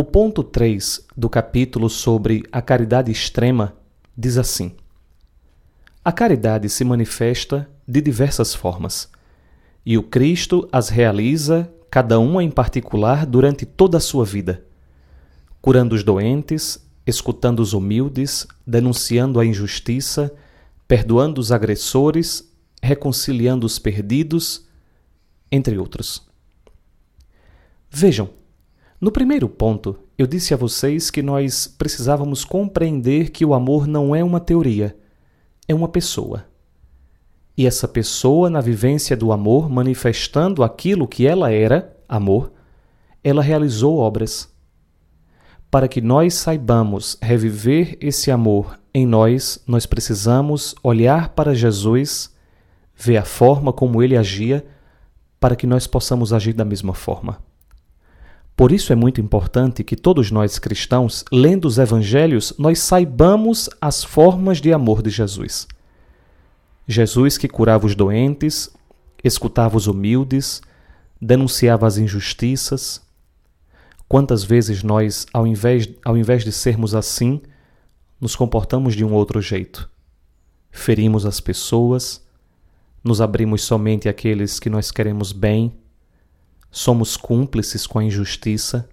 O ponto 3 do capítulo sobre a caridade extrema diz assim: A caridade se manifesta de diversas formas, e o Cristo as realiza, cada uma em particular, durante toda a sua vida, curando os doentes, escutando os humildes, denunciando a injustiça, perdoando os agressores, reconciliando os perdidos, entre outros. Vejam, no primeiro ponto, eu disse a vocês que nós precisávamos compreender que o amor não é uma teoria, é uma pessoa. E essa pessoa, na vivência do amor, manifestando aquilo que ela era, amor, ela realizou obras. Para que nós saibamos reviver esse amor em nós, nós precisamos olhar para Jesus, ver a forma como ele agia, para que nós possamos agir da mesma forma. Por isso é muito importante que todos nós cristãos, lendo os evangelhos, nós saibamos as formas de amor de Jesus. Jesus que curava os doentes, escutava os humildes, denunciava as injustiças. Quantas vezes nós, ao invés, ao invés de sermos assim, nos comportamos de um outro jeito? Ferimos as pessoas, nos abrimos somente àqueles que nós queremos bem, somos cúmplices com a injustiça.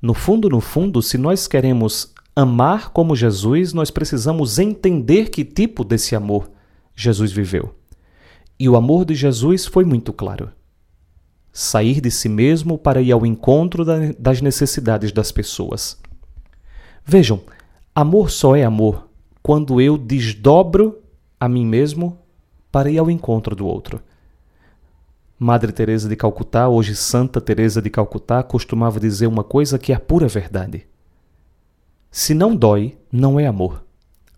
No fundo, no fundo, se nós queremos amar como Jesus, nós precisamos entender que tipo desse amor Jesus viveu. E o amor de Jesus foi muito claro. Sair de si mesmo para ir ao encontro das necessidades das pessoas. Vejam, amor só é amor quando eu desdobro a mim mesmo para ir ao encontro do outro. Madre Teresa de Calcutá, hoje Santa Teresa de Calcutá, costumava dizer uma coisa que é a pura verdade. Se não dói, não é amor.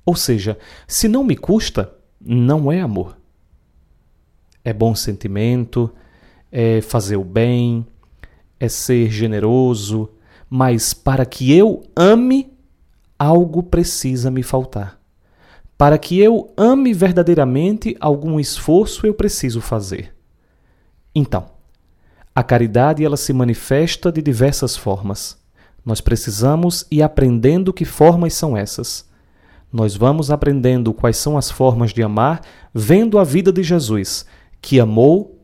Ou seja, se não me custa, não é amor. É bom sentimento, é fazer o bem, é ser generoso, mas para que eu ame, algo precisa me faltar. Para que eu ame verdadeiramente, algum esforço eu preciso fazer. Então, a caridade ela se manifesta de diversas formas. Nós precisamos ir aprendendo que formas são essas. Nós vamos aprendendo quais são as formas de amar, vendo a vida de Jesus, que amou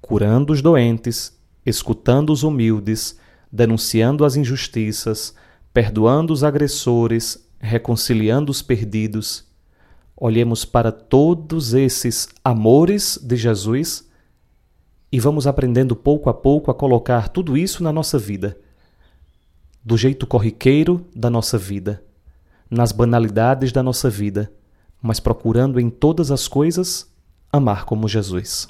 curando os doentes, escutando os humildes, denunciando as injustiças, perdoando os agressores, reconciliando os perdidos olhemos para todos esses amores de Jesus e vamos aprendendo pouco a pouco a colocar tudo isso na nossa vida, do jeito corriqueiro da nossa vida, nas banalidades da nossa vida, mas procurando em todas as coisas amar como Jesus.